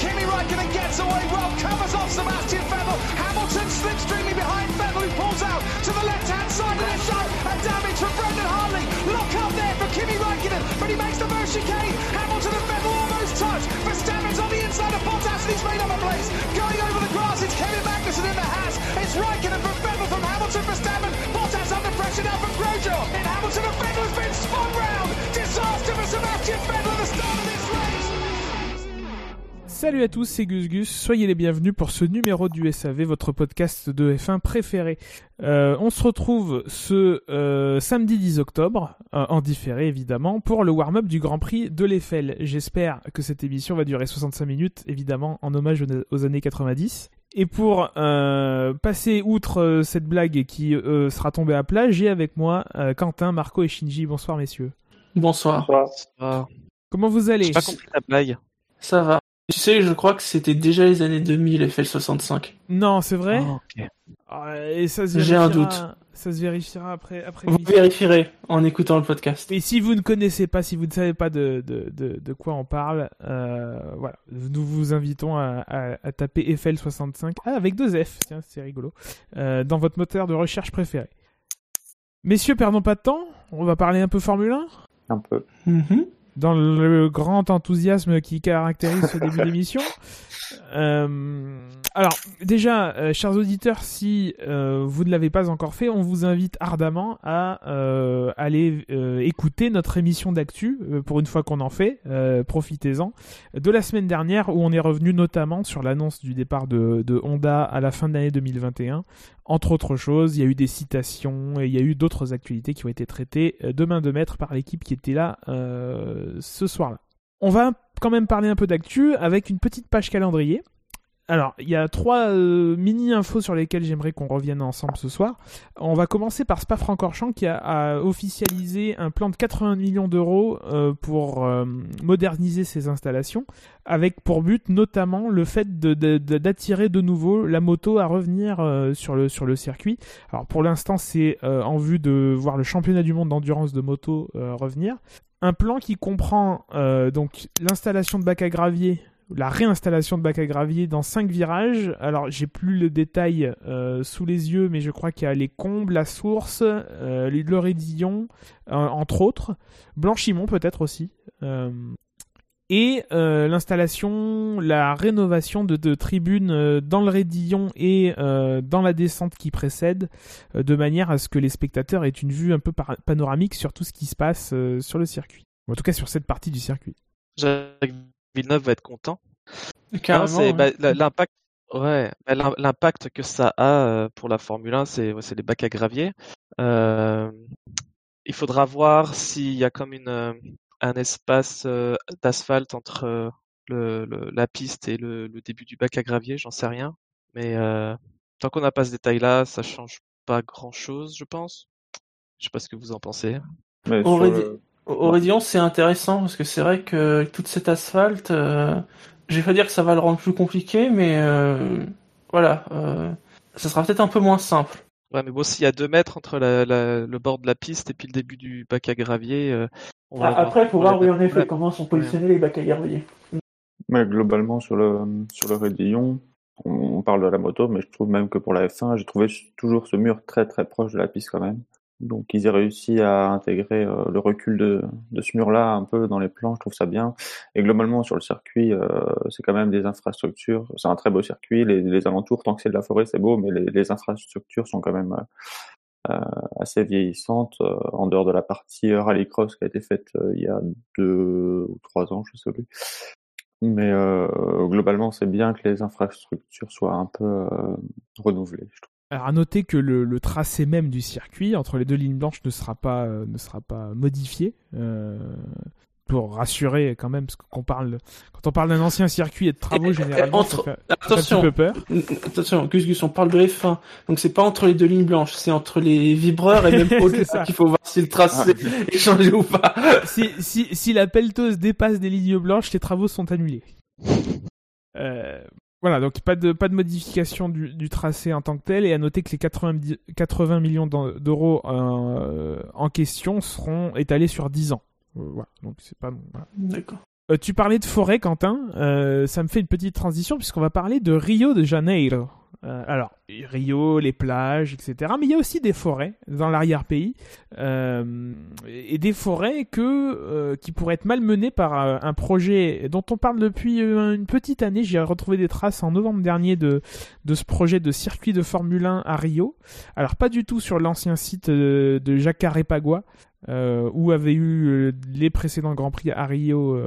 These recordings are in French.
Kimi Raikkonen gets away well, covers off Sebastian Vettel. Hamilton slips slipstreaming behind Vettel, who pulls out to the left-hand side of the shot. A damage from Brendan Hartley. Lock up there for Kimi Raikkonen, but he makes the first chicane. Hamilton and Vettel almost touch. For Verstappen's on the inside of Bottas, and he's made up a place. Going over the grass, it's Kevin Magnussen in the Haas. It's Raikkonen from Vettel from Hamilton, for Verstappen. Bottas under pressure now from Grosjean. And Hamilton and Vettel has been spun round. Disaster for Sebastian Vettel Salut à tous, c'est Gus Gus. Soyez les bienvenus pour ce numéro du SAV, votre podcast de F1 préféré. Euh, on se retrouve ce euh, samedi 10 octobre, euh, en différé évidemment, pour le warm-up du Grand Prix de l'Eiffel. J'espère que cette émission va durer 65 minutes, évidemment, en hommage aux, années 90. Et pour euh, passer outre euh, cette blague qui euh, sera tombée à plat, j'ai avec moi euh, Quentin, Marco et Shinji. Bonsoir messieurs. Bonsoir. Ah, Comment vous allez? J'ai pas compris la blague. Ça va. Tu sais, je crois que c'était déjà les années 2000, FL65. Non, c'est vrai Ah. Ah, Et ça se J'ai un doute. Ça se vérifiera après. après Vous vérifierez en écoutant le podcast. Et si vous ne connaissez pas, si vous ne savez pas de, de, de, de quoi on parle, euh, voilà, nous vous invitons à, à, à taper FL65 ah, avec deux F, tiens, c'est rigolo, euh, dans votre moteur de recherche préféré. Messieurs, perdons pas de temps, on va parler un peu Formule 1 Un peu. Mhm. Dans le grand enthousiasme qui caractérise ce début d'émission. Euh, alors, déjà, euh, chers auditeurs, si euh, vous ne l'avez pas encore fait, on vous invite ardemment à aller écouter notre émission d'actu, pour une fois qu'on en fait, profitez-en, de la semaine dernière, où on est revenu notamment sur l'annonce du départ de, de Honda à la fin de l'année 2021. Entre autres choses, il y a eu des citations et il y a eu d'autres actualités qui ont été traitées de main de maître par l'équipe qui était là ce soir-là. On va quand même parler un peu d'actu avec une petite page calendrier. Alors, il y a trois euh, mini-infos sur lesquelles j'aimerais qu'on revienne ensemble ce soir. On va commencer par Spa-Francorchamps qui a, officialisé un plan de 80 millions d'euros euh, pour euh, moderniser ses installations, avec pour but notamment le fait d'attirer de, nouveau la moto à revenir sur, le, sur le circuit. Alors pour l'instant, c'est en vue de voir le championnat du monde d'endurance de moto revenir. Un plan qui comprend euh, donc l'installation de bacs à gravier, la réinstallation de bacs à gravier dans cinq virages. Alors j'ai plus le détail euh, sous les yeux, mais je crois qu'il y a les combes, la source, euh, le Rédillon, euh, entre autres. Blanchimont peut-être aussi. Et euh, l'installation, la rénovation de, de tribunes euh, dans le Rédillon et euh, dans la descente qui précède, euh, de manière à ce que les spectateurs aient une vue un peu panoramique sur tout ce qui se passe euh, sur le circuit. En tout cas sur cette partie du circuit. Jacques Villeneuve va être content. Carrément. Ouais. bah, l'impact. Ouais, bah, l'impact que ça a pour la Formule 1, c'est ouais, c'est les bacs à gravier. Euh, il faudra voir s'il y a comme une euh, un espace euh, d'asphalte entre euh, le, le- la piste et le, le début du bac à gravier, j'en sais rien. Mais euh, tant qu'on n'a pas ce détail-là, ça change pas grand-chose, je pense. Je sais pas ce que vous en pensez. Mais Rédillon, c'est intéressant parce que c'est vrai que toute cette asphalte, euh, je vais pas dire que ça va le rendre plus compliqué, mais euh, voilà, euh, ça sera peut-être un peu moins simple. Ouais, mais bon, s'il y a deux mètres entre la- la- le bord de la piste et puis le début du bac à gravier, euh, on va Ah, Après, il faut voir, oui, en effet, comment sont positionnés les bacs à gravier. Mais globalement, sur le, sur le Rédillon, on, on parle de la moto, mais je trouve même que pour la F1, j'ai trouvé toujours ce mur très très proche de la piste quand même. Donc ils aient réussi à intégrer euh, le recul de, de ce mur-là un peu dans les plans, je trouve ça bien. Et globalement sur le circuit, euh, c'est quand même des infrastructures, c'est un très beau circuit, les, alentours, tant que c'est de la forêt, c'est beau, mais les, infrastructures sont quand même euh, assez vieillissantes, en dehors de la partie rallycross qui a été faite il y a deux ou trois ans, je sais plus. Mais globalement, c'est bien que les infrastructures soient un peu renouvelées. Je trouve. Alors à noter que le, le tracé même du circuit entre les deux lignes blanches ne sera pas euh, ne sera pas modifié euh, pour rassurer quand même parce qu'on parle quand on parle d'un ancien circuit et de travaux Et- et généralement entre- ça fait, ça fait un petit Attention, peu peur. attention, Gus Gus, on parle de F1, donc c'est pas entre les deux lignes blanches, c'est entre les vibreurs et même C'est au-delà ça. qu'il faut voir si le tracé est changé ou pas. si, si, si la pelleteuse dépasse des lignes blanches, les travaux sont annulés. Euh, voilà, donc pas de, pas de modification du, du tracé en tant que tel, et à noter que les 80, di- 80 millions d'euros euh, en question seront étalés sur 10 ans. Euh, voilà, donc c'est pas... voilà. D'accord. Euh, tu parlais de forêt, Quentin. Ça me fait une petite transition puisqu'on va parler de Rio de Janeiro. Euh, alors, Rio, les plages, etc. Mais il y a aussi des forêts dans l'arrière-pays. Euh, et des forêts que, euh, qui pourraient être malmenées par un projet dont on parle depuis une petite année. J'ai retrouvé des traces en novembre dernier de, de ce projet de circuit de Formule 1 à Rio. Alors, pas du tout sur l'ancien site de Jacaré-Pagua, euh, où avaient eu les précédents Grands Prix à Rio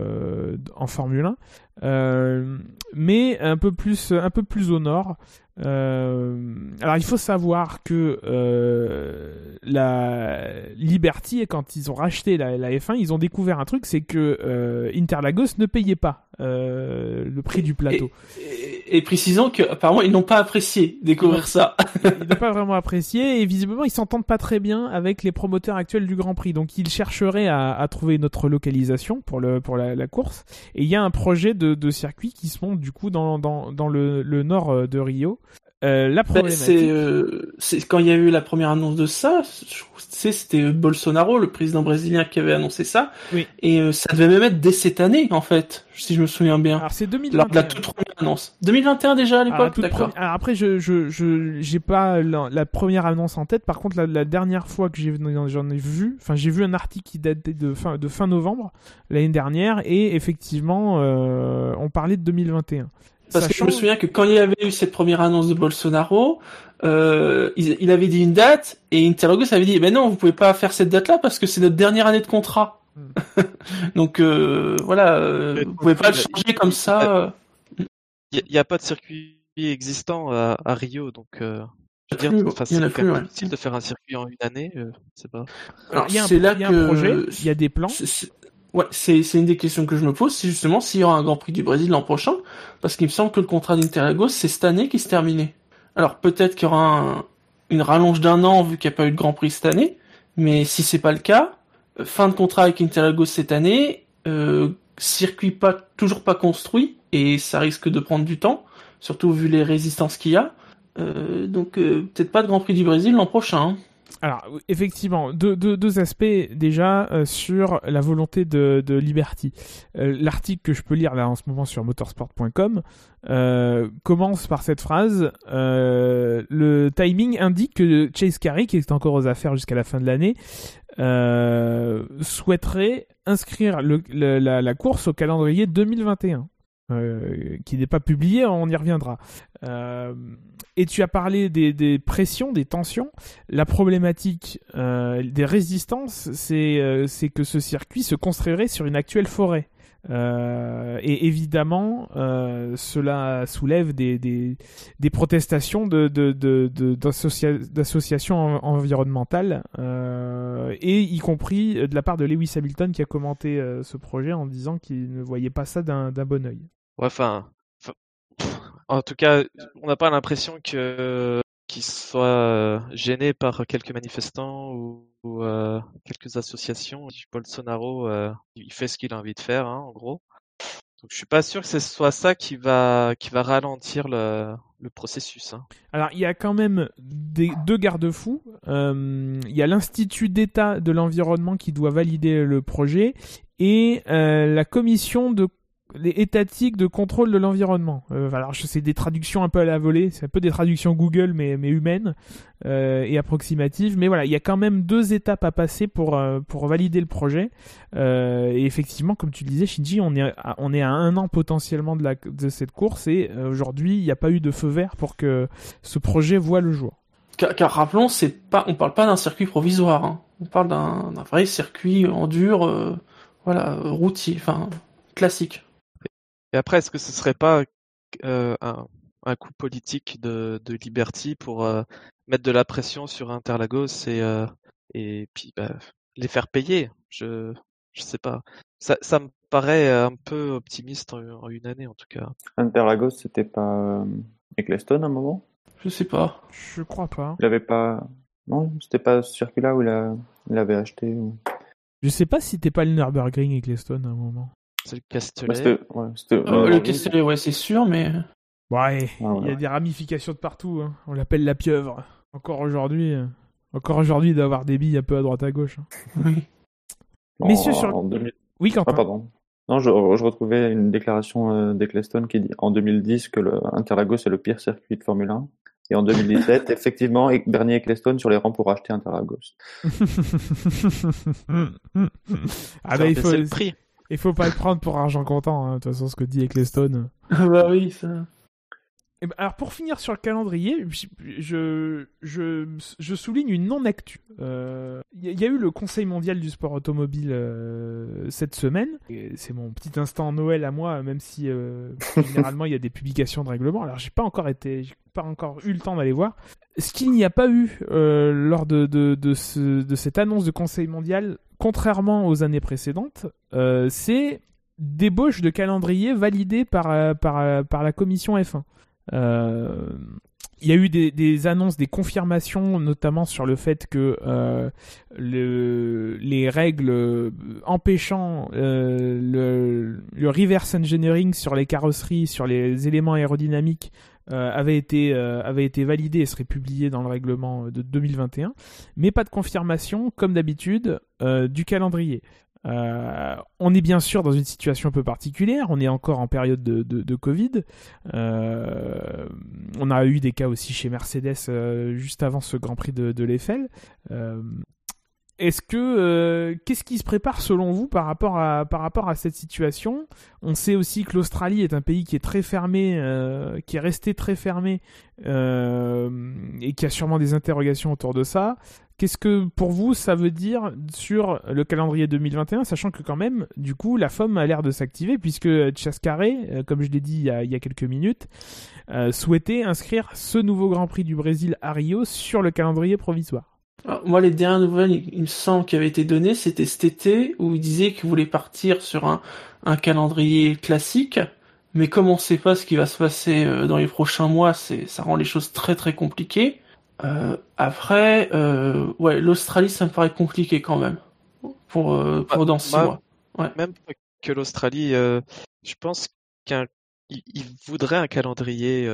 en Formule 1, euh, mais un peu plus, un peu plus au nord. Euh, alors il faut savoir que euh, la Liberty, quand ils ont racheté la, la F1, ils ont découvert un truc, c'est que euh, Interlagos ne payait pas euh, le prix du plateau. Et, et précisons qu'apparemment, ils n'ont pas apprécié découvrir ça. Ils n'ont pas vraiment apprécié et visiblement ils s'entendent pas très bien avec les promoteurs actuels du Grand Prix. Donc ils chercheraient à, à trouver une autre localisation pour le pour la, la course. Et il y a un projet de, de circuit qui se monte du coup dans dans, dans le, le nord euh, de Rio. Euh, la Ben, problématique. c'est, euh, c'est quand il y a eu la première annonce de ça, c'était Bolsonaro, le président brésilien, qui avait annoncé ça. Oui. Et euh, ça devait même être dès cette année, en fait, si je me souviens bien. Alors c'est Lors 2021. de la toute première annonce. 2021 déjà à l'époque, d'accord. première- après, je je je j'ai pas la, la première annonce en tête. Par contre, la, la dernière fois que j'en ai vu, enfin j'ai vu un article qui datait de fin de fin novembre l'année dernière et effectivement euh, on parlait de 2021. Parce que je me souviens que quand il y avait eu cette première annonce de Bolsonaro, euh, il, il avait dit une date et Interlagos avait dit, ben non, vous pouvez pas faire cette date-là parce que c'est notre dernière année de contrat. Donc euh, voilà, euh, vous pouvez pas le changer comme ça. Il n'y a, pas de circuit existant à, à Rio, donc euh, je veux dire, c'est ouais. difficile de faire un circuit en une année, euh, sais pas. Alors, il y a un, c'est là il y a un projet, il y a des plans. C'est- c'est- Ouais, c'est une des questions que je me pose, c'est justement s'il y aura un Grand Prix du Brésil l'an prochain, parce qu'il me semble que le contrat d'Interlagos c'est cette année qui se terminait. Alors peut-être qu'il y aura un- une rallonge d'un an vu qu'il n'y a pas eu de Grand Prix cette année, mais si c'est pas le cas, euh, fin de contrat avec Interlagos cette année, euh, circuit pas toujours pas construit et ça risque de prendre du temps, surtout vu les résistances qu'il y a. Euh, donc euh, peut-être pas de Grand Prix du Brésil l'an prochain. hein. Alors, effectivement, deux, aspects déjà euh, sur la volonté de, Liberty. Euh, L'article que je peux lire là en ce moment sur motorsport.com euh, commence par cette phrase Le timing indique que Chase Carey, qui est encore aux affaires jusqu'à la fin de l'année, souhaiterait inscrire la course au calendrier 2021. Euh, qui n'est pas publié, on y reviendra. Euh, et tu as parlé des, pressions, des tensions la problématique euh, des résistances, c'est que ce circuit se construirait sur une actuelle forêt. Et évidemment, cela soulève des, protestations d'associations en- environnementales, et y compris de la part de Lewis Hamilton qui a commenté ce projet en disant qu'il ne voyait pas ça d'un bon oeil. Enfin, en tout cas, on n'a pas l'impression que qu'il soit euh, gêné par quelques manifestants ou, euh, quelques associations. Bolsonaro, euh, il fait ce qu'il a envie de faire, hein, en gros. Donc, je suis pas sûr que ce soit ça qui va ralentir le, processus. Hein. Alors, il y a quand même deux garde-fous. Euh, il y a l'Institut d'État de l'environnement qui doit valider le projet et la commission de les étatiques de contrôle de l'environnement. Euh, alors, sais des traductions un peu à la volée, c'est un peu des traductions Google mais, humaines euh, et approximatives. Mais voilà, il y a quand même deux étapes à passer pour, euh, pour valider le projet. Et effectivement, comme tu le disais, Shinji, on est à, on est à un an potentiellement de, cette course et aujourd'hui, il n'y a pas eu de feu vert pour que ce projet voit le jour. Car, rappelons, c'est pas, on parle pas d'un circuit provisoire. hein. On parle d'un vrai circuit en dur, voilà, routier, enfin classique. Et après, est-ce que ce serait pas euh, un, un coup politique de, de Liberty pour euh, mettre de la pression sur Interlagos et euh, et puis bah, les faire payer? Je je sais pas. Ça ça me paraît un peu optimiste en, en une année en tout cas. Interlagos, c'était pas Eccleston à un moment? Je sais pas. Je crois pas. Il avait pas. Non, c'était pas ce circuit-là où il, a... il avait acheté. Ou... Je sais pas si t'es pas le Nürburgring et Cleston à un moment. C'est le Bah, Castellet. c'était- ouais, Euh, ouais, le Castellet, ouais, c'est sûr, mais Ouais, Ah, ouais. il y a des ramifications de partout. hein. On l'appelle la pieuvre. Encore aujourd'hui, euh, encore aujourd'hui, il doit avoir des billes un peu à droite à gauche. hein. oui. en- Messieurs, sur le- en 2000 Oui, Ah, Quentin. pardon. Non, je, je retrouvais une déclaration euh, d'Eccleston qui dit en 2010 que le Interlagos est le pire circuit de Formule 1. Et en 2017, effectivement, Bernier Eccleston sur les rangs pour acheter Interlagos. ah bah, il faut, le prix. Il faut pas le prendre pour argent comptant, hein, de toute façon, ce que dit Eccleston. Ah bah oui, ça. Eh ben, alors pour finir sur le calendrier, je, je, je souligne une non-actu. Il euh, y, a eu le Conseil mondial du sport automobile euh, cette semaine. C'est mon petit instant Noël à moi, même si euh, généralement il y a des publications de règlement. Alors j'ai pas encore été, pas encore eu le temps d'aller voir. Ce qu'il n'y a pas eu lors de, de, de, ce, de cette annonce de Conseil mondial, contrairement aux années précédentes, c'est débauche de calendrier validé par, par, par la commission F1. Euh, il y a eu des, annonces, des confirmations, notamment sur le fait que euh, le, les règles empêchant euh, le, le, reverse engineering sur les carrosseries, sur les éléments aérodynamiques, euh, avaient été, été validées et seraient publiées dans le règlement de 2021, mais pas de confirmation, comme d'habitude, du calendrier. Euh, on est bien sûr dans une situation un peu particulière, on est encore en période de, Covid. Euh, on a eu des cas aussi chez Mercedes euh, juste avant ce Grand Prix de, de l'Eiffel. Est-ce que qu'est-ce qui se prépare selon vous par rapport à par rapport à cette situation? On sait aussi que l'Australie est un pays qui est très fermé, qui est resté très fermé et qui a sûrement des interrogations autour de ça. Qu'est-ce que pour vous ça veut dire sur le calendrier 2021, sachant que quand même, du coup, la FOM a l'air de s'activer puisque Chascaré, euh, comme je l'ai dit il y, a, il y, a, quelques minutes, euh, souhaitait inscrire ce nouveau Grand Prix du Brésil à Rio sur le calendrier provisoire. Alors, moi, les dernières nouvelles, il, me semble, qui avaient été données, c'était cet été où il disait qu'il voulait partir sur un, calendrier classique. Mais comme on ne sait pas ce qui va se passer euh, dans les prochains mois, ça rend les choses très très compliquées. Euh, après, euh, ouais, l'Australie, ça me paraît compliqué quand même pour euh, pour dans six bah, mois. Ouais. Même que l'Australie, je pense qu'il il voudrait un calendrier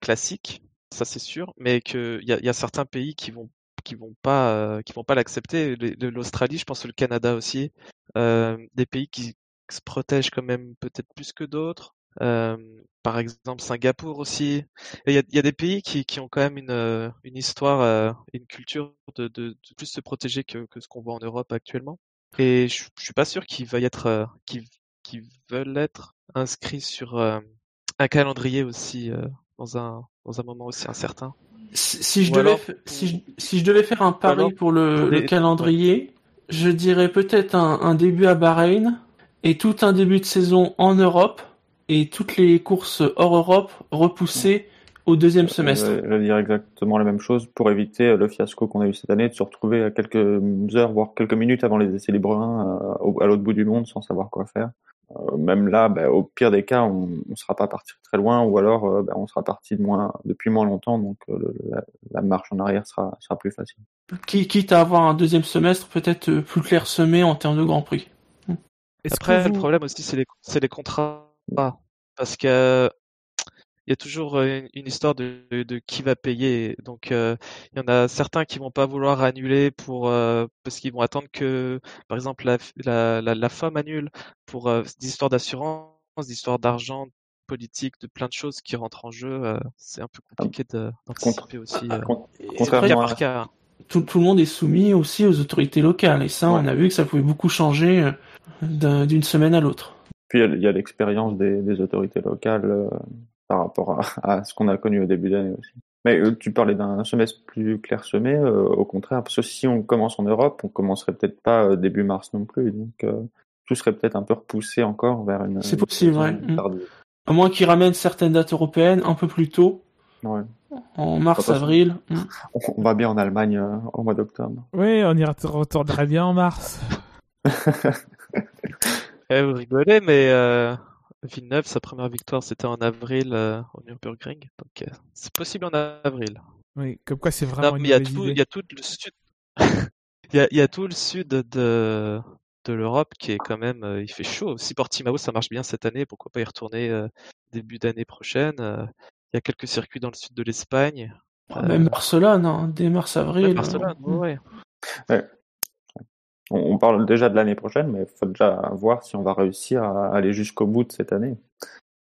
classique, ça c'est sûr, mais qu'il y a, y a certains pays qui vont qui vont pas qui vont pas l'accepter. L'Australie, je pense le Canada aussi, des pays qui se protègent quand même peut-être plus que d'autres. Euh, par exemple Singapour aussi. Il y a, y a, des pays qui, qui, ont quand même une, une histoire, une culture de, de, de, plus se protéger que, que ce qu'on voit en Europe actuellement. Et je, je suis pas sûr qu'ils veuillent être, qu'ils qu veulent être inscrits sur un calendrier aussi dans un dans un moment aussi incertain. Si, si je devais, si, je, si je devais faire un pari pour le, le calendrier, je dirais peut-être un, un, début à Bahreïn et tout un début de saison en Europe et toutes les courses hors Europe repoussées au deuxième semestre. Je, vais dire exactement la même chose pour éviter le fiasco qu'on a eu cette année de se retrouver à quelques heures, voire quelques minutes avant les essais libres 1 à l'autre bout du monde sans savoir quoi faire. Euh, même là, bah, au pire des cas, on ne sera pas parti très loin, ou alors euh, bah, on sera parti de moins, depuis moins longtemps, donc euh, le, la, la, marche en arrière sera, sera plus facile. Quitte à avoir un deuxième semestre peut-être plus clairsemé en termes de Grand Prix. Après, vous... le problème aussi, c'est les, les contrats. Parce que il y a toujours une, une histoire de, de, de, qui va payer. Donc, euh, il y en a certains qui vont pas vouloir annuler pour euh, parce qu'ils vont attendre que, par exemple, la, la, la, la femme annule pour euh, des histoires d'assurance, des histoires d'argent, politique, de plein de choses qui rentrent en jeu. c'est un peu compliqué d'anticiper aussi. contrairement par cas. Tout, tout, le monde est soumis aussi aux autorités locales. Et ça, ouais. on a vu que ça pouvait beaucoup changer d'une semaine à l'autre. Puis il y a l'expérience des, des, autorités locales par rapport à, à ce qu'on a connu au début d'année aussi. Mais euh, tu parlais d'un semestre plus clairsemé, euh, au contraire, parce que si on commence en Europe, on commencerait peut-être pas euh, début mars non plus, donc euh, tout serait peut-être un peu repoussé encore vers une. C'est possible, ouais. Tardive. À moins qu'ils ramènent certaines dates européennes un peu plus tôt. Ouais. En mars, avril. On va bien en Allemagne euh, au mois d'octobre. Oui, on y retournerait bien en mars. eh, vous rigolez, mais Villeneuve, sa première victoire, c'était en avril euh, au Nürburgring. Donc, euh, c'est possible en avril. Oui, comme quoi c'est vraiment. il y, a tout, il y a tout le sud. il, y a, il y a tout le sud de, de l'Europe qui est quand même. Euh, il fait chaud. Si Portimao ça marche bien cette année, pourquoi pas y retourner euh, début d'année prochaine Il y a quelques circuits dans le sud de l'Espagne. même Barcelone, hein, dès mars-avril. Même Barcelone, ouais. ouais. On, on parle déjà de l'année prochaine, mais il faut déjà voir si on va réussir à aller jusqu'au bout de cette année.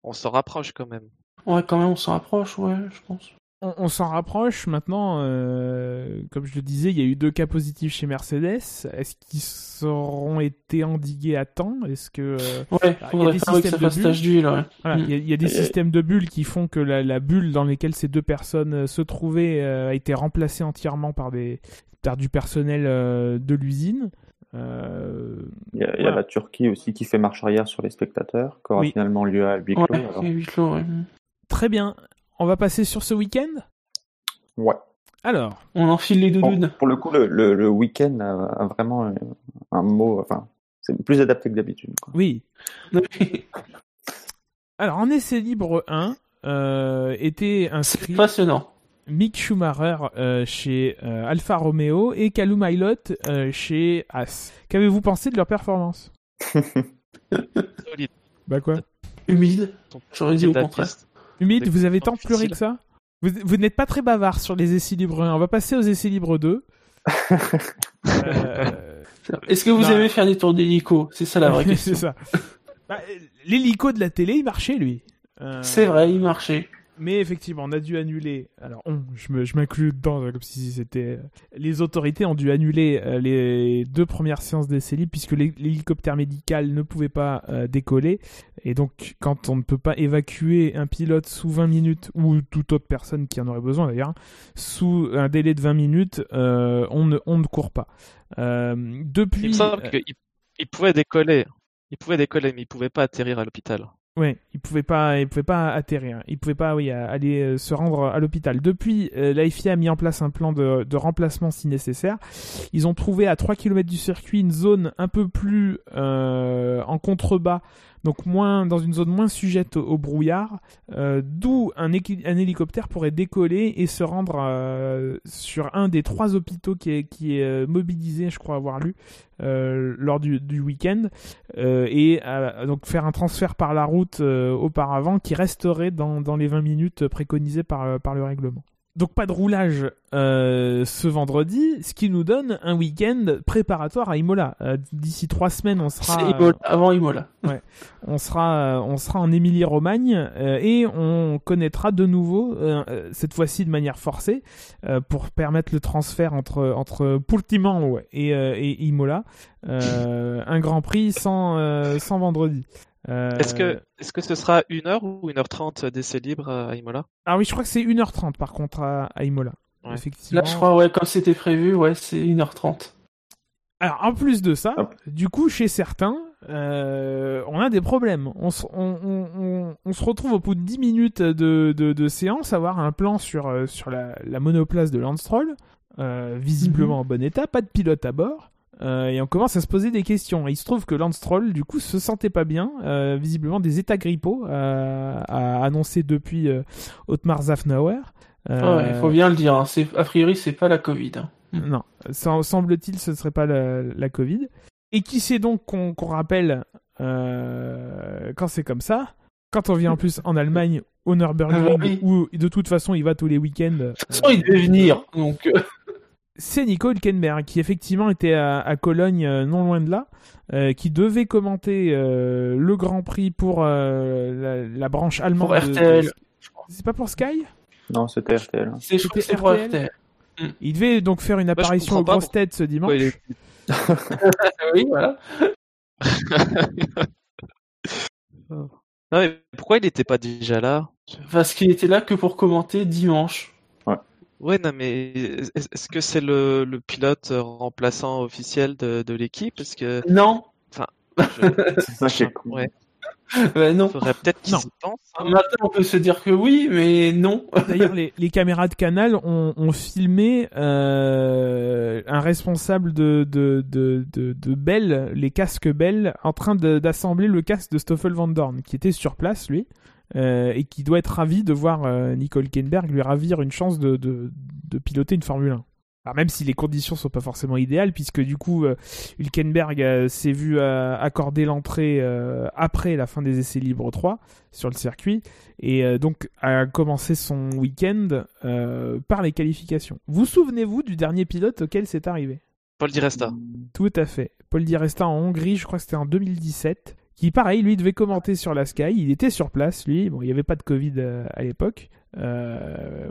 On s'en rapproche quand même. Ouais, quand même, on s'en rapproche, ouais, je pense. On, on s'en rapproche maintenant. euh, comme je le disais, il y a eu deux cas positifs chez Mercedes. Est-ce qu'ils auront été endigués à temps? Est-ce que euh, Ouais, il y a faudrait des systèmes de d'huile, ouais. Voilà, Mm. il y a, il y a des Et- systèmes de bulles qui font que la, la bulle dans laquelle ces deux personnes euh, se trouvaient euh, a été remplacée entièrement par, des, par du personnel euh, de l'usine. Euh, Il y a, il y a Voilà. la Turquie aussi qui fait marche arrière sur les spectateurs, qui aura Oui. finalement lieu à huis clos. Ouais, alors. c'est huis clos, ouais. très bien. On va passer sur ce week-end? Ouais. Alors, On enfile les Bon, doudounes. pour le coup, le, le, le week-end a, a vraiment un, un mot, enfin, c'est plus adapté que d'habitude. quoi. oui. Alors, en essai libre 1, euh, était c'est inscrit passionnant. Mick Schumacher euh, chez euh, Alfa Romeo et Calum Aylott euh, chez As. Qu'avez-vous pensé de leur performance? Solide. Bah quoi? Humide. J'aurais dit au contraire. Humide, vous avez tant pleuré que ça? Vous, vous n'êtes pas très bavard sur les essais libres 1. On va passer aux essais libres 2. Euh, Est-ce que vous Non. aimez faire des tours d'hélico? C'est ça la vraie question. c'est ça. Bah, L'hélico de la télé, il marchait, lui. Euh, C'est vrai, il marchait. Mais effectivement, on a dû annuler. Alors, on, je m'inclus dedans, euh, comme si c'était. Les autorités ont dû annuler euh, les deux premières séances d'essai libre puisque l'hé- l'hélicoptère médical ne pouvait pas euh, décoller. Et donc, quand on ne peut pas évacuer un pilote sous 20 minutes, ou toute autre personne qui en aurait besoin d'ailleurs, sous un délai de 20 minutes, euh, on, ne, on ne court pas. Euh, depuis. Il me semble euh, qu'il il pouvait décoller. Il pouvait décoller, mais il pouvait pas atterrir à l'hôpital. Ouais, il pouvait pas, il pouvait pas atterrir. Il pouvait pas, oui, à- aller euh, se rendre à l'hôpital. Depuis, euh, la FIA a mis en place un plan de, de remplacement si nécessaire. Ils ont trouvé à 3 km du circuit une zone un peu plus euh, en contrebas, donc moins dans une zone moins sujette au, brouillard, euh, d'où un, hélicoptère pourrait décoller et se rendre euh, sur un des trois hôpitaux qui est, euh, mobilisé, je crois avoir lu, lors du, week-end et donc faire un transfert par la route auparavant qui resterait dans, les 20 minutes préconisées par le règlement. Donc pas de roulage euh, ce vendredi, ce qui nous donne un week-end préparatoire à Imola. Euh, D'ici trois semaines, on sera, Imola, avant Imola. on sera, on sera en Émilie-Romagne euh, et on connaîtra de nouveau, euh, euh, cette fois-ci de manière forcée, euh, pour permettre le transfert entre, entre Portimão et, euh, et Imola, euh, un Grand Prix sans, euh, sans vendredi. Euh, Est-ce que, est-ce que ce sera 1h ou 1h30 d'essai libre à Imola? Ah oui, je crois que c'est 1h30 par contre à, à Imola. Ouais. Effectivement. Là, je crois, ouais, comme c'était prévu, ouais, c'est 1h30. Alors, en plus de ça, Hop. du coup, chez certains, euh, on a des problèmes. On se, on, on- on- on se retrouve au bout de 10 minutes de, de, de séance à avoir un plan sur, euh, sur la, la monoplace de Lance Stroll, euh, visiblement en bon état, pas de pilote à bord. Euh, et on commence à se poser des questions. Et il se trouve que Lance Stroll, du coup, se sentait pas bien. euh, visiblement, des états grippaux euh, a annoncé depuis euh, Otmar Zafnauer. Ouais, il faut bien le dire. hein. C'est, a priori, c'est pas la Covid. hein. non, sem- semble-t-il, ce ne serait pas la, la Covid. Et qui sait donc qu'on rappelle quand c'est comme ça? Quand on vient en plus en Allemagne au Nürburgring, Ah oui. où de toute façon il va tous les week-ends. De toute façon, il devait venir. Donc, c'est Nico Hülkenberg qui effectivement était à, à Cologne, euh, non loin de là, euh, qui devait commenter euh, le Grand Prix pour euh, la, la branche allemande. Pour RTL, de- C'est pas pour Sky? Non, c'était RTL. c'est, c'est pour RTL. RTL. Il devait donc faire une apparition comprends aux grosses têtes ce dimanche. Ouais, il est- Oui, voilà. Non, mais pourquoi il n'était pas déjà là? Parce qu'il était là que pour commenter dimanche. Ouais, non, mais est- est-ce que c'est le, le pilote remplaçant officiel de, de l'équipe? Parce que Non. je- C'est ça qui est con. ouais, Ben non. faudrait peut-être qu'ils pensent. hein. Maintenant, on peut se dire que oui, mais non. D'ailleurs, les, les caméras de Canal ont, ont filmé euh, un responsable de, de, de, de, de Bell, les casques Bell, en train d'assembler le casque de Stoffel Van Dorn, qui était sur place, lui, euh, et qui doit être ravi de voir euh, Nicole Kenberg lui ravir une chance de, de, de piloter une Formule 1. Alors même si les conditions sont pas forcément idéales, puisque du coup, euh, Hülkenberg euh, s'est vu euh, accorder l'entrée après la fin des essais libres 3 sur le circuit, et donc a commencé son week-end par les qualifications. Vous souvenez-vous du dernier pilote auquel c'est arrivé? Paul Di Resta. Tout à fait. Paul Di Resta en Hongrie, je crois que c'était en 2017. Qui, pareil, lui devait commenter sur la Sky. Il était sur place, lui. Bon, il n'y avait pas de Covid euh, à l'époque. Euh,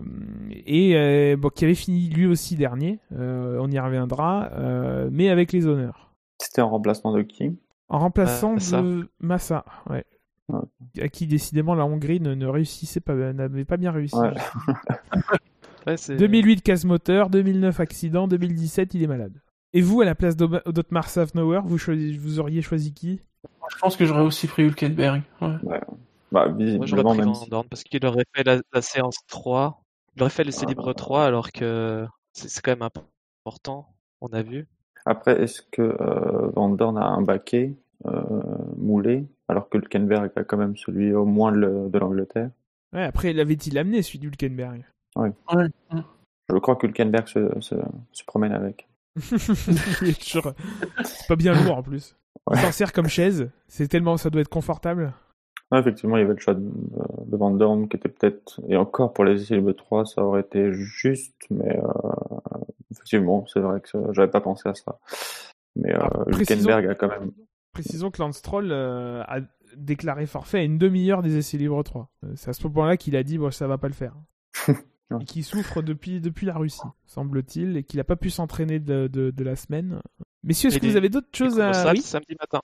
et euh, bon, qui avait fini lui aussi dernier. Euh, on y reviendra. euh, mais avec les honneurs. C'était en remplacement de qui? En remplaçant Massa. de Massa, ouais. Ouais. À qui décidément la Hongrie ne, ne réussissite pas, n'avait pas bien réussi. Ouais. Ouais, c'est- 2008 casse moteur, 2009 accident, 2017 il est malade. Et vous, à la place d'O- d'Otmar Safnauer, vous, vous auriez choisi qui? Je pense que j'aurais aussi pris Hülkenberg. Ouais. Bah, Moi, j'aurais pris Van si... Dorn parce qu'il aurait fait la, la séance 3. Il aurait fait l'essai Ah. libre 3 alors que c'est quand même important, on a vu. Après, est-ce que euh, Van Dorn a un baquet euh, moulé, alors que Hülkenberg a quand même celui au moins le- de l'Angleterre? Ouais, après, l'avait-il amené celui d'Hulkenberg Ouais. Je crois que Hülkenberg se, se, se promène avec. Il est toujours- C'est pas bien lourd en plus. Ouais. s'en sert comme chaise, c'est tellement ça doit être confortable. Effectivement, il y avait le choix de, de Van Dorn qui était peut-être, et encore pour les essais libres 3, ça aurait été juste, mais euh, effectivement, c'est vrai que j'avais pas pensé à ça. Mais euh, Hülkenberg a quand même. Précisons que Lance Stroll euh, a déclaré forfait à une demi-heure des essais libres 3. Euh, C'est à ce moment-là qu'il a dit bon, ça va pas le faire. Et qu'il souffre depuis, depuis la Russie, semble-t-il, et qu'il a pas pu s'entraîner de, de, de la semaine. Messieurs, est-ce que vous avez d'autres choses à. ça le Oui samedi matin.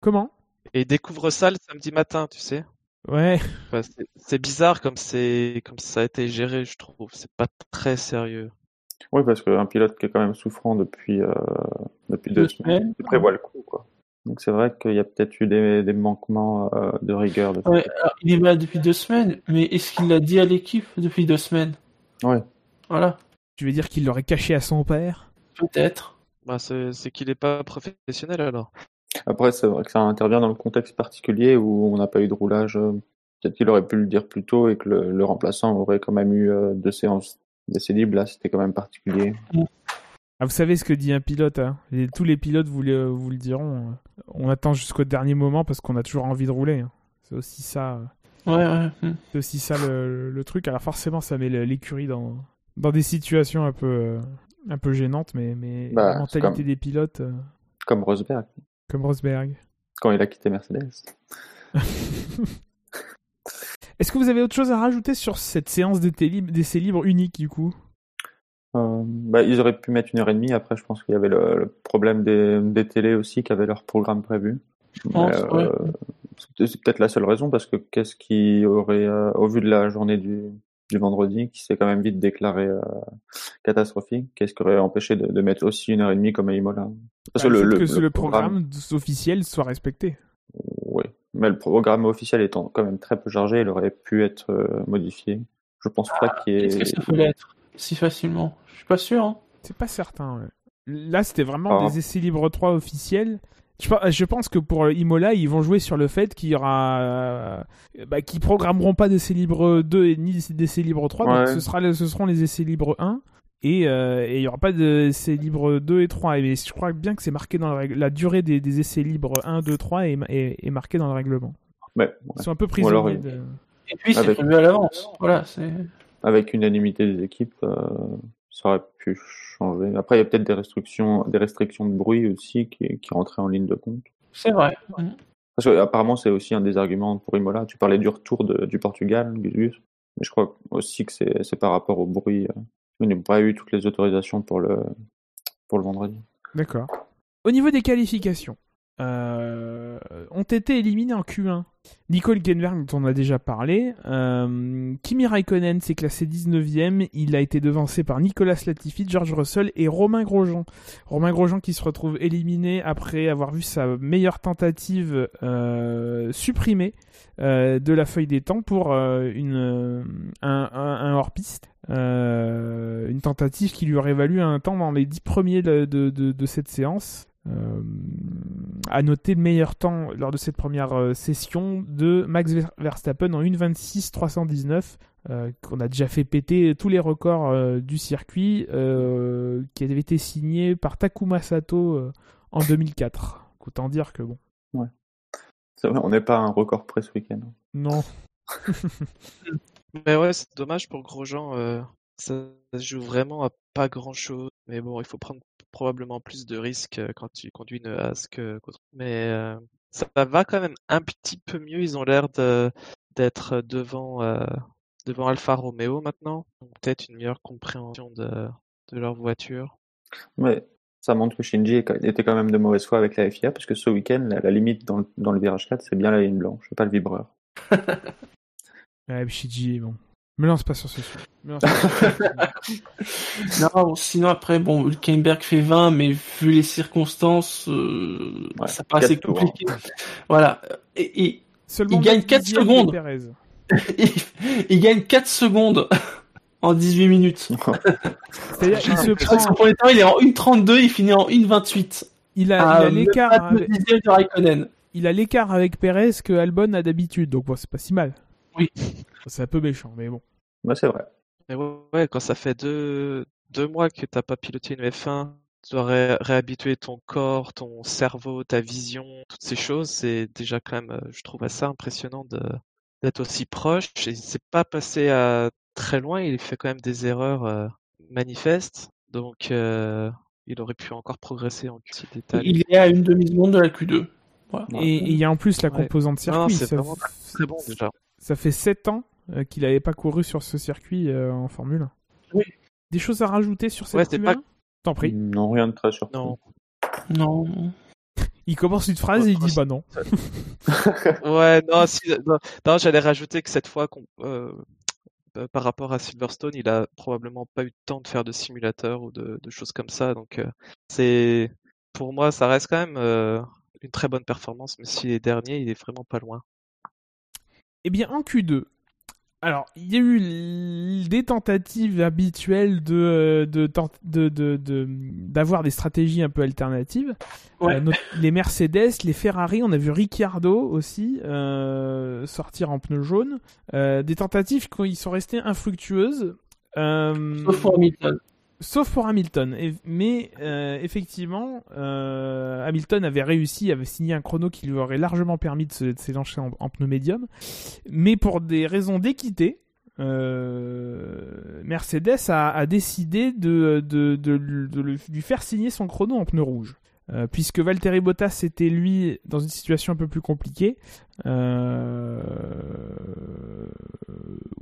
Comment? Et découvre ça le samedi matin, tu sais. Ouais. Enfin, c'est- bizarre comme c'est comme ça a été géré, je trouve. C'est pas très sérieux. Oui, parce qu'un pilote qui est quand même souffrant depuis, euh, depuis deux, Deux semaines, semaines. il prévoit le coup, quoi. Donc c'est vrai qu'il y a peut-être eu des, des manquements euh, de rigueur. De... Ouais, alors, il est malade depuis deux semaines, mais est-ce qu'il l'a dit à l'équipe depuis deux semaines? Ouais. Voilà, Tu veux dire qu'il l'aurait caché à son père? Peut-être. Bah, c'est c'est qu'il est pas professionnel alors. Après, c'est vrai que ça intervient dans le contexte particulier où on n'a pas eu de roulage. euh, Peut-être qu'il aurait pu le dire plus tôt et que le, le remplaçant aurait quand même eu euh, deux séances libre. Là, c'était quand même particulier. Ah, vous savez ce que dit un pilote hein Et Tous les pilotes vous le, vous le diront. euh, On attend jusqu'au dernier moment parce qu'on a toujours envie de rouler. hein. C'est aussi ça. euh, Ouais, ouais. C'est aussi ça le, le truc. Alors forcément, ça met l'écurie dans, dans des situations un peu, euh, un peu gênantes, mais, mais Bah, la mentalité comme- des pilotes, euh, Comme Rosberg, comme Rosberg. quand il a quitté Mercedes. Est-ce que vous avez autre chose à rajouter sur cette séance d'essai libre, d'essai libre unique du coup? Euh, bah, ils auraient pu mettre une heure et demie. Après, je pense qu'il y avait le, le problème des, des télés aussi qui avaient leur programme prévu. Je pense, Mais, ouais. euh, c'est peut-être la seule raison parce que qu'est-ce qui aurait, euh, au vu de la journée du, du vendredi, qui s'est quand même vite déclaré euh, catastrophique, qu'est-ce qui aurait empêché de, de mettre aussi une heure et demie comme à Imola? Parce Bah, le, que le programme officiel soit respecté. Oui, mais le programme officiel étant quand même très peu chargé, il aurait pu être euh, modifié. Je pense pas qu'il y ait. Est-ce que ça peut l'être? Si facilement Je suis pas sûr. Hein. C'est pas certain. ouais. Là, c'était vraiment Ah. des essais libres 3 officiels. Je, pe- je pense que pour Imola, ils vont jouer sur le fait qu'il y aura. euh, bah, qu'ils programmeront pas d'essais libres 2 et ni d'essais libres 3. Donc ce, sera, ce seront les essais libres 1. Et euh, et il y aura pas d'essais libres 2 et 3. Et je crois bien que c'est marqué dans la durée des, des essais libres 1, 2, 3 est, est, est marquée dans le règlement. Mais, ouais. Ils sont un peu alors, prisonniers. il- de- Et puis c'est prévu à l'avance. Voilà, c'est. Avec unanimité des équipes, euh, ça aurait pu changer. Après, il y a peut-être des restrictions, des restrictions de bruit aussi qui, qui rentraient en ligne de compte. C'est vrai. Parce que apparemment, c'est aussi un des arguments pour Imola. Tu parlais du retour de- du Portugal, Gus, mais je crois aussi que c'est c'est par rapport au bruit. euh. Il n'y a pas eu toutes les autorisations pour le pour le vendredi. D'accord. Au niveau des qualifications, euh, ont été éliminés en Q1. Nico Hülkenberg, dont on a déjà parlé. Euh, Kimi Raikkonen s'est classé 19ème. Il a été devancé par Nicolas Latifi, George Russell et Romain Grosjean. Romain Grosjean qui se retrouve éliminé après avoir vu sa meilleure tentative euh, supprimée de la feuille des temps pour une, un, hors-piste. Une tentative qui lui aurait valu un temps dans les 10 premiers de cette séance. Euh, à noter le meilleur temps lors de cette première euh, session de Max Ver- Verstappen en 1.26.319, euh, qu'on a déjà fait péter tous les records euh, du circuit, euh, qui avait été signé par Takuma Sato euh, en 2004. Autant dire que bon, C'est vrai, on n'est pas à un record près ce week-end. non. Mais ouais, c'est dommage pour Grosjean. euh, ça se joue vraiment à pas grand chose. Mais bon, il faut prendre probablement plus de risques euh, quand tu conduis une que qu'autre. Mais euh, ça va quand même un petit peu mieux. Ils ont l'air de d'être devant euh, devant Alfa Romeo maintenant. Donc peut-être une meilleure compréhension de de leur voiture. Mais ça montre que Shinji était quand même de mauvaise foi avec la FIA, parce que ce week-end, la, la limite dans le, dans le virage 4, c'est bien la ligne blanche, pas le vibreur. Ouais, Shiji, bon. Me lance pas sur ce sujet. Me lance pas sur ce sujet. Non, sinon après, bon, Hülkenberg fait 20, mais vu les circonstances, euh, Ouais, ça paraît assez quatre tours, compliqué. Voilà. Et, et Seulement Il gagne neuf 4 dixièmes de secondes. Il, il gagne 4 secondes en 18 minutes. C'est-à-dire, il se que son prend, premier temps, il est en 1,32, il finit en 1,28. il a, Ah, il a l'écart, avec- l'écart avec Perez que Albon a d'habitude, donc bon, c'est pas si mal. Oui. C'est un peu méchant, mais bon. Ouais, c'est vrai. Mais ouais, quand ça fait deux, deux mois que t'as pas piloté une F1, tu dois ré- réhabituer ton corps, ton cerveau, ta vision, toutes ces choses, c'est déjà quand même, euh, je trouve assez impressionnant d'être aussi proche. Et c'est pas passé à très loin, il fait quand même des erreurs euh, manifestes, donc euh, il aurait pu encore progresser en petits détails. Il est à une demi-seconde de la Q2. Voilà. Et il y a en plus la Ouais. composante circuit. C'est bon déjà. Ça fait 7 ans euh, qu'il n'avait pas couru sur ce circuit euh, en Formule 1. Oui. Des choses à rajouter sur cette Ouais, c'est Q1 pas- T'en prie. Non, rien de très surprenant. Non. Non. Il commence une phrase et il dit bah non. Ouais, non, si, non, non, j'allais rajouter que cette fois, qu'on- euh, par rapport à Silverstone, il a probablement pas eu le temps de faire de simulateur ou de, de choses comme ça. Donc, euh, c'est, pour moi, ça reste quand même euh, une très bonne performance, mais s'il est dernier, il est vraiment pas loin. Eh bien, en Q2, alors, il y a eu des tentatives habituelles de, euh, de, tent- de, de- de- d'avoir des stratégies un peu alternatives. Ouais. Euh, les Mercedes, les Ferrari, on a vu Ricciardo aussi euh, sortir en pneus jaunes. Euh, des tentatives qui sont restées infructueuses. Sauf pour Hamilton. Sauf pour Hamilton. Et- mais euh, effectivement, euh, Hamilton avait réussi, avait signé un chrono qui lui aurait largement permis de s'élancer en, en pneu médium. Mais pour des raisons d'équité, euh, Mercedes a, a décidé de, de, de, de le- lui faire signer son chrono en pneu rouge. Euh, puisque Valtteri Bottas était lui dans une situation un peu plus compliquée, euh,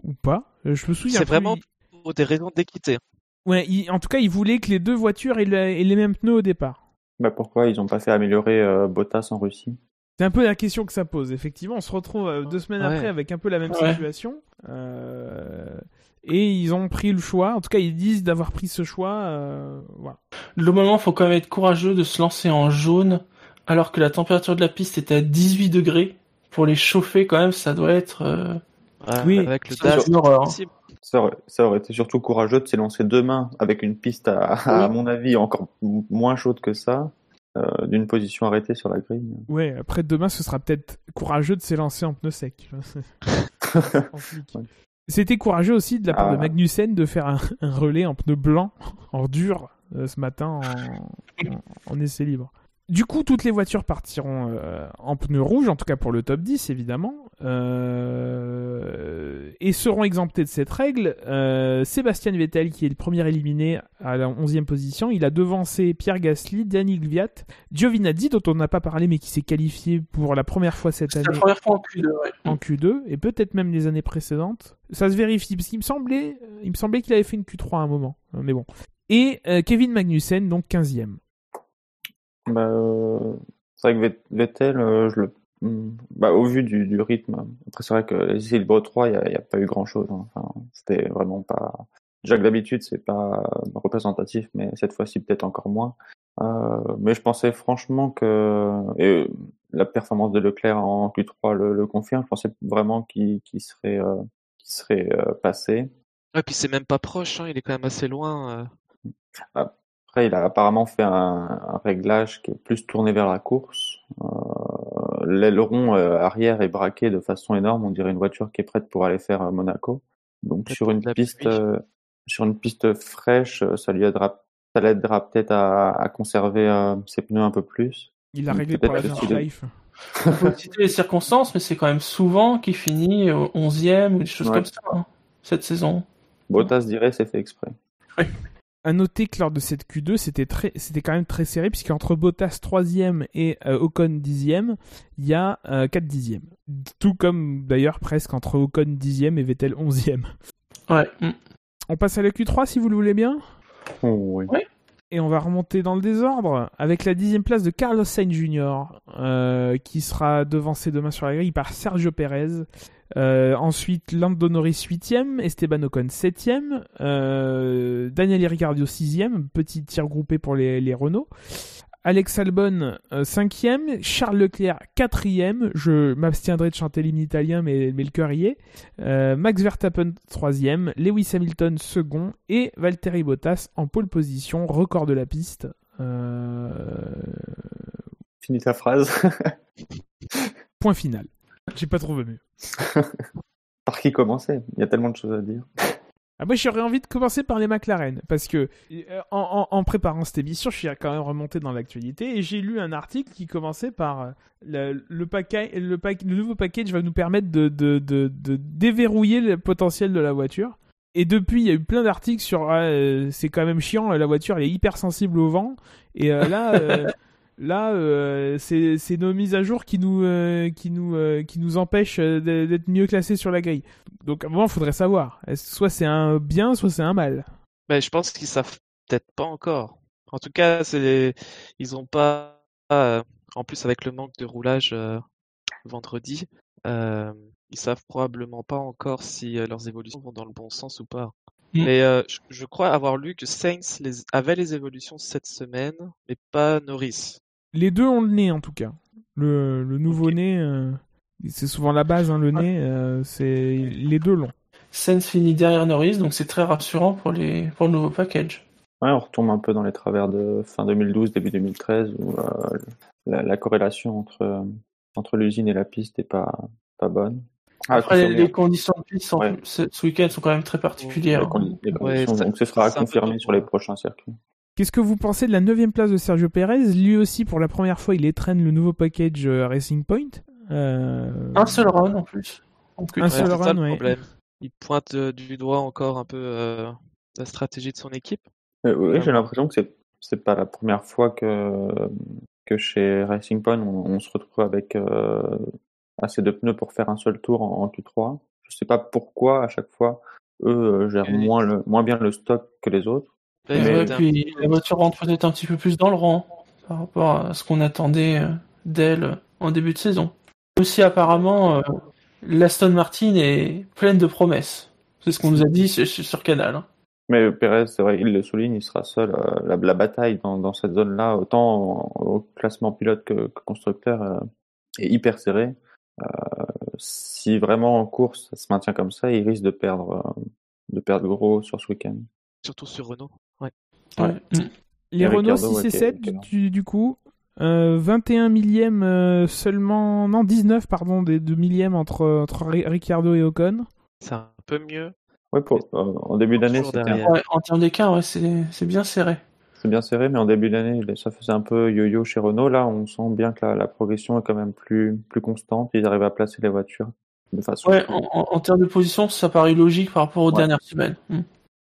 ou pas. Je me souviens. C'est vraiment il- pour des raisons d'équité. Ouais, il- en tout cas, il voulait que les deux voitures aient, les mêmes pneus au départ. Bah pourquoi ils ont pas fait améliorer euh, Bottas en Russie? C'est un peu la question que ça pose. Effectivement, on se retrouve euh, deux semaines Ouais. après avec un peu la même Ouais. situation. Euh, et ils ont pris le choix. En tout cas, ils disent d'avoir pris ce choix. euh, voilà. Globalement, faut quand même être courageux de se lancer en jaune alors que la température de la piste est à 18 degrés. Pour les chauffer, quand même, ça doit être euh, Ouais, Oui, avec le DAS, c'est une horreur. hein. Ça aurait, ça aurait été surtout courageux de s'élancer demain avec une piste, à, à mon avis, encore moins chaude que ça, euh, d'une position arrêtée sur la grille. Ouais, après demain, ce sera peut-être courageux de s'élancer en pneu sec. C'était courageux aussi de la part Ah. de Magnussen de faire un, un relais en pneu blanc, en dur, euh, ce matin en, en- en essai libre. Du coup, toutes les voitures partiront euh, en pneu rouge, en tout cas pour le top 10 évidemment, euh, et seront exemptés de cette règle. Euh, Sébastien Vettel, qui est le premier éliminé à la 11e position, il a devancé Pierre Gasly, Danny Gviat, Giovinazzi, dont on n'a pas parlé mais qui s'est qualifié pour la première fois cette C'est la année première fois en Q2. Ouais. en Q2 et peut-être même les années précédentes. Ça se vérifie parce qu'il me semblait, il me semblait qu'il avait fait une Q3 à un moment, mais bon. Et euh, Kevin Magnussen donc 15e. Bah, euh, c'est vrai que Vet- Vettel, euh, je le, bah, au vu du, du rythme, après c'est vrai que libres 3, il n'y a, pas eu grand chose. Enfin, c'était vraiment pas. Déjà que d'habitude, c'est pas représentatif, mais cette fois-ci, peut-être encore moins. Euh, mais je pensais franchement que et euh, la performance de Leclerc en Q3 le, le confirme. Je pensais vraiment qu'il serait, euh, serait euh, passé. Ouais, puis c'est même pas proche, hein, il est quand même assez loin. Après, il a apparemment fait un, un réglage qui est plus tourné vers la course. Euh, L'aileron euh, arrière est braqué de façon énorme. On dirait une voiture qui est prête pour aller faire euh, Monaco. Donc sur une piste, pluie. euh, sur une piste fraîche, ça lui aidera, ça l'aidera peut-être à, à conserver euh, ses pneus un peu plus. Il a Donc, réglé pour la life. On peut citer les circonstances, mais c'est quand même souvent qu'il finit au 11e ou des choses Ouais. comme ça hein, cette saison. Bottas dirait c'est fait exprès. À noter que lors de cette Q2, c'était très, c'était quand même très serré puisqu'entre Bottas 3ème et euh, Ocon 10ème, il y a euh, 4 dixièmes. Tout comme d'ailleurs presque entre Ocon 10ème et Vettel 11ème. Ouais. mm. On passe à la Q3 si vous le voulez bien. Oh, oui. Ouais. Et on va remonter dans le désordre avec la dixième place de Carlos Sainz Jr. euh, qui sera devancé demain sur la grille par Sergio Perez. Euh, ensuite, Lando Norris 8ème, Esteban Ocon 7ème, euh, Daniel Ricciardo 6ème, petit tir groupé pour les, les Renault. Alex Albon 5ème, Charles Leclerc 4ème, je m'abstiendrai de chanter l'hymne italien mais, mais le cœur y est. Euh, Max Verstappen 3ème, Lewis Hamilton second et Valtteri Bottas en pole position, record de la piste. Euh, Finis ta phrase. Point final. J'ai pas trouvé mieux. Par qui commencer? Il y a tellement de choses à dire. Ah, moi, j'aurais envie de commencer par les McLaren, parce que euh, en, en- en préparant cette émission, je suis quand même remonté dans l'actualité et j'ai lu un article qui commençait par euh, le, le, paquet, le, pack- le nouveau package va nous permettre de, de, de, de déverrouiller le potentiel de la voiture. Et depuis, il y a eu plein d'articles sur ah, euh, c'est quand même chiant, la voiture elle est hyper sensible au vent. Et euh, là, euh, là, euh, c'est nos mises à jour qui nous euh, qui nous euh, qui nous empêchent d'être mieux classés sur la grille. Donc à un moment, il faudrait savoir. Soit c'est un bien, soit c'est un mal? Mais je pense qu'ils savent peut-être pas encore. En tout cas, c'est ils ont pas en plus avec le manque de roulage euh, vendredi, euh, ils savent probablement pas encore si leurs évolutions vont dans le bon sens ou pas. Mm. Mais euh, je, je crois avoir lu que Sainz les, avait les évolutions cette semaine, mais pas Norris. Les deux ont le nez en tout cas. Le, le nouveau-né, euh, c'est souvent la base, hein, le nez, euh, c'est les deux l'ont. Sainz finit derrière Norris, donc c'est très rassurant pour, les... pour le nouveau package. Ouais, on retombe un peu dans les travers de fin 2012, début 2013, où euh, la, la corrélation entre, euh, entre l'usine et la piste n'est pas, pas bonne. Ah, Après, les, conditions de piste sont- Ouais. ce, ce week-end sont quand même très particulières. Les condi- les Ouais, conditions, ça- donc ce sera confirmé sur les prochains circuits. Qu'est-ce que vous pensez de la neuvième place de Sergio Perez Lui aussi, pour la première fois, il étraîne le nouveau package euh, Racing Point. Euh, Un seul run en plus. Donc, Un seul run, ouais. problème. Il pointe euh, du doigt encore un peu euh, la stratégie de son équipe. Euh, oui, j'ai l'impression que c'est c'est pas la première fois que que chez Racing Point on, on se retrouve avec euh, assez de pneus pour faire un seul tour en, en Q3. Je sais pas pourquoi à chaque fois eux gèrent Et- moins le moins bien le stock que les autres. Là, Ouais, puis la voiture rentre peut-être un petit peu plus dans le rang par rapport à ce qu'on attendait euh, d'elle en début de saison. Aussi apparemment, euh, l'Aston Martin est pleine de promesses. C'est ce qu'on nous a dit sur, sur Canal. hein. Mais Perez, c'est vrai, il le souligne, il sera seul. euh, la, la bataille dans, dans cette zone-là, autant en- au classement pilote que, que constructeur, euh, est hyper serrée. Euh, si vraiment en course ça se maintient comme ça, il risque de perdre, euh, de perdre gros sur ce week-end. surtout sur Renault. Ouais. Mm. Les Et Renault Ricciardo, 6 et ouais, 7 qui est- du, du coup. Euh, 21 millièmes euh, seulement, non 19 pardon, des 2 millièmes entre, entre Ri- Ricciardo et Ocon. C'est un peu mieux. Ouais, pour, euh, en début d'année, c'était. Ouais, en termes d'écart, ouais, c'est c'est bien serré. c'est bien serré, mais en début d'année, ça faisait un peu yo-yo chez Renault. Là, on sent bien que la, la progression est quand même plus, plus constante. Ils arrivent à placer les voitures de façon. Ouais, en, en- en termes de position, ça paraît logique par rapport aux Ouais. dernières semaines. Mm.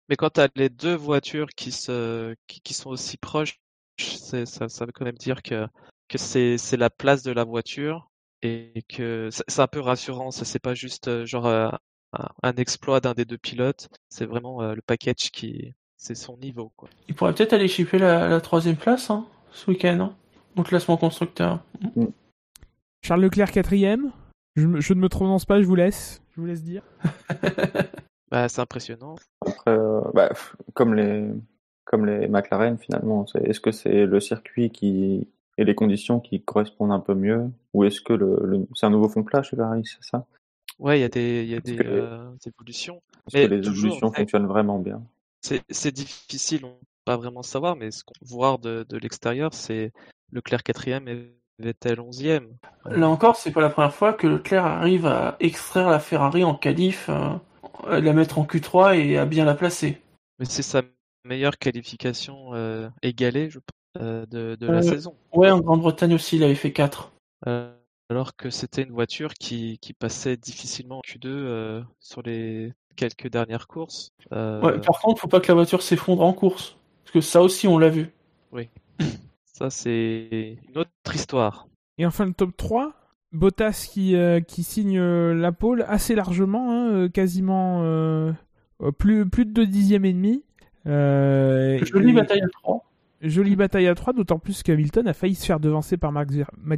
Mais quand tu as les deux voitures qui, se, qui, qui sont aussi proches, c'est- ça, ça veut quand même dire que, que c'est c'est la place de la voiture et que c'est c'est un peu rassurant. Ça, c'est pas juste euh, genre euh, un, un exploit d'un des deux pilotes. C'est vraiment euh, le package qui. C'est son niveau, quoi. Il pourrait peut-être aller chipper la, la troisième place hein, ce week-end hein, au classement constructeur. Charles Leclerc quatrième. Je, je ne me prononce pas, je vous laisse. Je vous laisse dire. Bah, c'est impressionnant. Après, euh, bah, comme les, comme les McLaren, finalement, est-ce que c'est le circuit qui et les conditions qui correspondent un peu mieux, ou est-ce que le, le- c'est un nouveau fond de plat chez Ferrari, c'est ça? Ouais, il y a des, il y a des les- euh, évolutions. Est-ce Mais que les toujours, évolutions fonctionnent vraiment bien? C'est c'est difficile, on peut pas vraiment savoir, mais ce qu'on voir de, de l'extérieur, c'est Leclerc quatrième et Vettel onzième. Là encore, c'est pas la première fois que Leclerc arrive à extraire la Ferrari en qualif, euh, la mettre en Q3 et à bien la placer. Mais c'est sa meilleure qualification euh, égalée, je pense, euh, de, de Euh, la saison. Ouais, en Grande-Bretagne aussi, il avait fait 4. Euh, alors que c'était une voiture qui, qui passait difficilement en Q2 sur les quelques dernières courses. Ouais, par contre, faut pas que la voiture s'effondre en course, parce que ça aussi on l'a vu. Oui, ça c'est une autre histoire. Et enfin le top 3, Bottas qui, euh, qui signe euh, la pole assez largement, hein, euh, quasiment plus, plus de 2 dixièmes et demi. Jolie bataille à 3. Jolie bataille à 3, d'autant plus qu'Hamilton a failli se faire devancer par Max,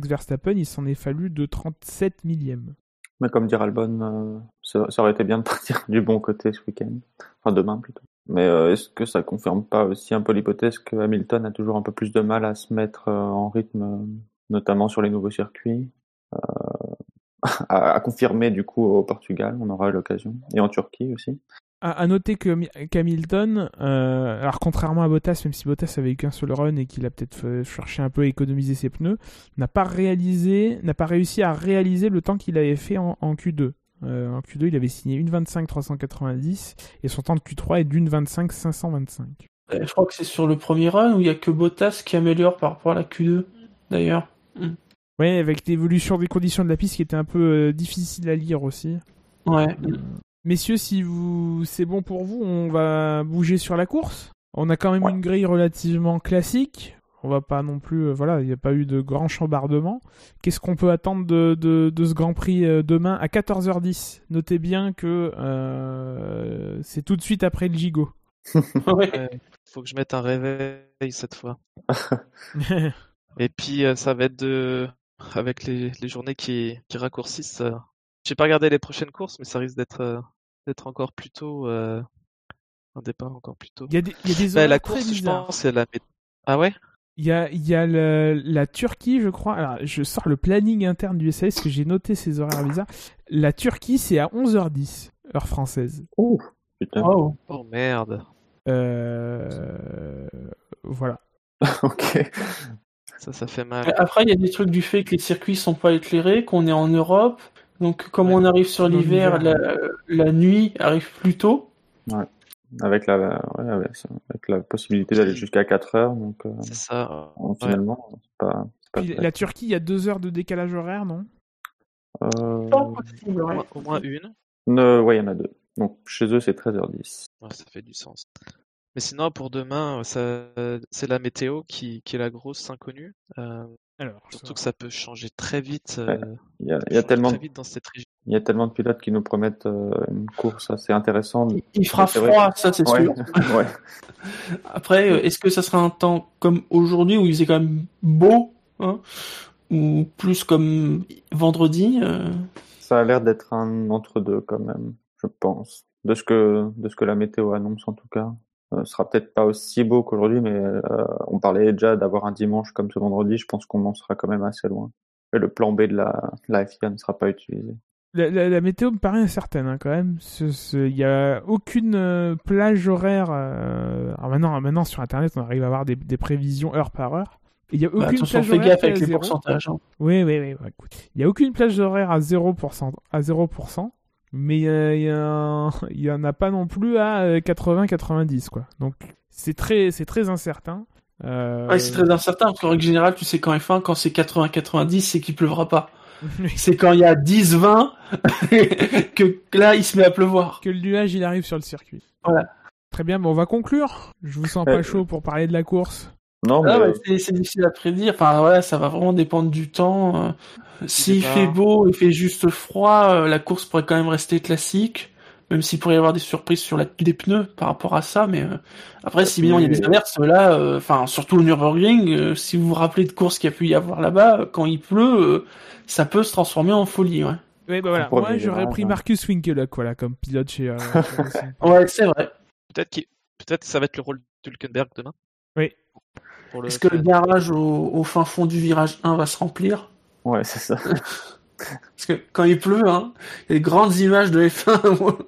Verstappen, il s'en est fallu de 37 millièmes. Mais comme dire Albon, ça, aurait été bien de partir du bon côté ce week-end, enfin demain plutôt. Mais est-ce que ça confirme pas aussi un peu l'hypothèse que Hamilton a toujours un peu plus de mal à se mettre en rythme, notamment sur les nouveaux circuits? Euh, à, confirmer du coup au Portugal, on aura l'occasion, et en Turquie aussi. À, noter que Hamilton, euh, alors contrairement à Bottas, même si Bottas avait eu qu'un seul run et qu'il a peut-être cherché un peu à économiser ses pneus, n'a pas réalisé, n'a pas réussi à réaliser le temps qu'il avait fait en, Q2. Euh, en Q2, il avait signé une 25 390 et son temps de Q3 est d'une 25 525. Je crois que c'est sur le premier run où il y a que Bottas qui améliore par rapport à la Q2 d'ailleurs. Hmm. Oui, avec l'évolution des conditions de la piste qui était un peu euh, difficile à lire aussi. Ouais. Euh, messieurs, si vous c'est bon pour vous, on va bouger sur la course. On a quand même une grille relativement classique. On va pas non plus, euh, voilà, il n'y a pas eu de grand chambardement. Qu'est-ce qu'on peut attendre de, de, ce Grand Prix demain à 14h10 Notez bien que c'est tout de suite après le Gigot. ouais. faut que je mette un réveil cette fois. Et puis ça va être de avec les, les journées qui, qui raccourcissent. Euh, j'ai pas regardé les prochaines courses, mais ça risque d'être euh, d'être encore plus tôt. Euh, un départ encore plus tôt. Il y a des, il y a des bah, la course, je pense, c'est la. Ah ouais? Il y a, il y a le, la Turquie, je crois. Alors, je sors le planning interne du SAS, parce que j'ai noté ces horaires bizarres. La Turquie, c'est à 11h10, heure française. Oh, putain. Oh, oh merde. Euh... Voilà. ok. Ça, ça fait mal. Après, il y a des trucs du fait que les circuits sont pas éclairés, qu'on est en Europe. Donc, comme on arrive sur l'hiver, la, nuit arrive plus tôt. Ouais. Avec la, avec, la possibilité d'aller jusqu'à 4 heures. Donc, euh, c'est ça. Finalement, c'est pas, pas la Turquie, il y a 2 heures de décalage horaire, non? Euh... Pas possible, Au moins une? Ne... Ouais, il y en a deux. Donc, chez eux, c'est 13h10. ça fait du sens. Mais sinon, pour demain, c'est la météo qui, qui, est la grosse inconnue. Euh, Alors, surtout que ça peut changer très vite. Euh, il, y a, tellement de... dans cette région. Il y a tellement de pilotes qui nous promettent euh, une course assez intéressante. Il fera froid, ça c'est sûr. ouais. Après, est-ce que ça sera un temps comme aujourd'hui où il faisait quand même beau hein Ou plus comme vendredi Ça a l'air d'être un entre-deux quand même, je pense. De ce, que, de ce que la météo annonce en tout cas. Ce euh, sera peut-être pas aussi beau qu'aujourd'hui, mais euh, on parlait déjà d'avoir un dimanche comme ce vendredi. Je pense qu'on en sera quand même assez loin. Et le plan B de la, la FIA ne sera pas utilisé. La, météo me paraît incertaine hein, quand même. Il n'y a aucune euh, plage horaire. Alors maintenant, maintenant, sur Internet, on arrive à avoir des, des prévisions heure par heure. Il n'y a bah, aucune plage horaire gaffe avec les pourcentages. Hein. Oui, oui, oui. Bah, il n'y a aucune plage horaire à 0%. À 0% mais il y, en a pas non plus à 80-90 euh, quoi. Donc c'est très c'est très incertain. Euh... Ouais, c'est très incertain parce qu'en règle générale, tu sais quand F1 quand c'est 80-90, c'est qu'il pleuvra pas. c'est quand il y a 10-20 que là il se met à pleuvoir. Que le nuage il arrive sur le circuit. Voilà. Très bien, bon, on va conclure. Je vous sens pas chaud pour parler de la course. Non, ah c'est difficile à prédire. Enfin, voilà, ça va vraiment dépendre du temps. Euh. S'il fait beau, il fait juste froid, euh, la course pourrait quand même rester classique, même s'il pourrait y avoir des surprises sur la, les pneus par rapport à ça. Mais euh, après, si bien il y a des averses, là, euh, enfin surtout au Nürburgring, si vous vous rappelez de courses qu'il y a pu y avoir là-bas, quand il pleut, ça peut se transformer en folie. Ouais. Oui, bah voilà. Moi, j'aurais pris Marcus Winkelhock, voilà, comme pilote chez. ouais, c'est vrai. Peut-être que peut-être ça va être le rôle de Hülkenberg demain. Oui. Est-ce que le garage au, au, fin fond du virage 1 va se remplir Ouais, c'est ça. Parce que quand il pleut, hein, il y a des grandes images de F1.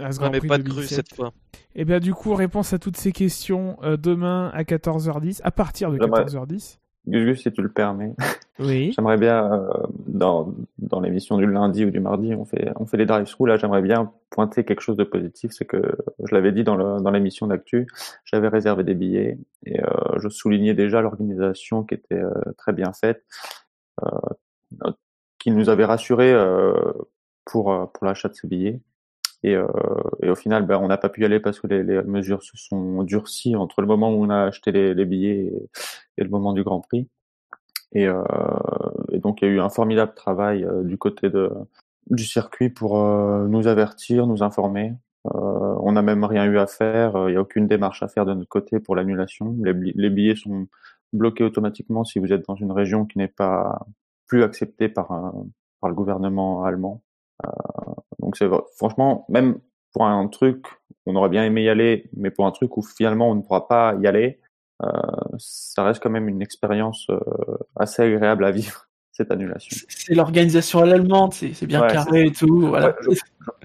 Ah, ce pas de grue cette fois. Et eh bien du coup, réponse à toutes ces questions euh, demain à 14h10, à partir de 14h10. Gus, si tu le permets. Oui. j'aimerais bien, euh, dans, dans l'émission du lundi ou du mardi, on fait, on fait les drive-through. Là, j'aimerais bien pointer quelque chose de positif. C'est que, je l'avais dit dans, le, dans l'émission d'actu, j'avais réservé des billets et euh, je soulignais déjà l'organisation qui était euh, très bien faite. qui nous avait rassuré pour pour l'achat de ces billets. Et, euh, et, au final, ben, on n'a pas pu y aller parce que les, les, mesures se sont durcies entre le moment où on a acheté les, les billets et, et, le moment du Grand Prix. Et, euh, et, donc, il y a eu un formidable travail euh, du côté de, du circuit pour euh, nous avertir, nous informer. On n'a même rien eu à faire. Il n'y a aucune démarche à faire de notre côté pour l'annulation. Les, billets sont bloqués automatiquement si vous êtes dans une région qui n'est pas plus acceptée par, par le gouvernement allemand. Euh, donc c'est franchement, même pour un truc, on aurait bien aimé y aller, mais pour un truc où finalement on ne pourra pas y aller, ça reste quand même une expérience euh, assez agréable à vivre cette annulation. C'est l'organisation à l'allemande, c'est bien carré et tout. Voilà. je,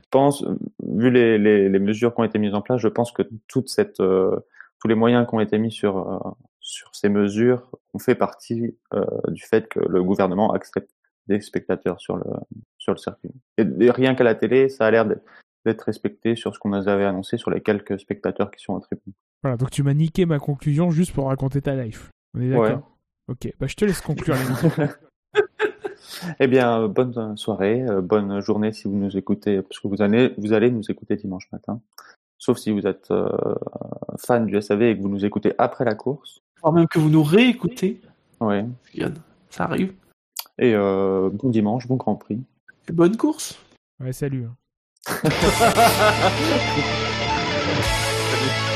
pense, vu les, les, les, mesures qui ont été mises en place, je pense que toute cette, euh, tous les moyens qui ont été mis sur euh, sur ces mesures ont fait partie euh, du fait que le gouvernement accepte des spectateurs sur le sur le circuit. Et, rien qu'à la télé, ça a l'air d'être respecté sur ce qu'on nous avait annoncé sur les quelques spectateurs qui sont en tribune. Voilà, donc tu m'as niqué ma conclusion juste pour raconter ta life. On est d'accord Ok, bah je te laisse conclure Eh bien, bonne soirée, euh, bonne journée si vous nous écoutez, parce que vous allez, vous allez nous écouter dimanche matin. Sauf si vous êtes euh, fan du SAV et que vous nous écoutez après la course. Voire même que vous nous réécoutez. Oui. Ça arrive. Et euh, bon dimanche, bon Grand Prix. Et bonne course. Ouais, salut. Hein. salut.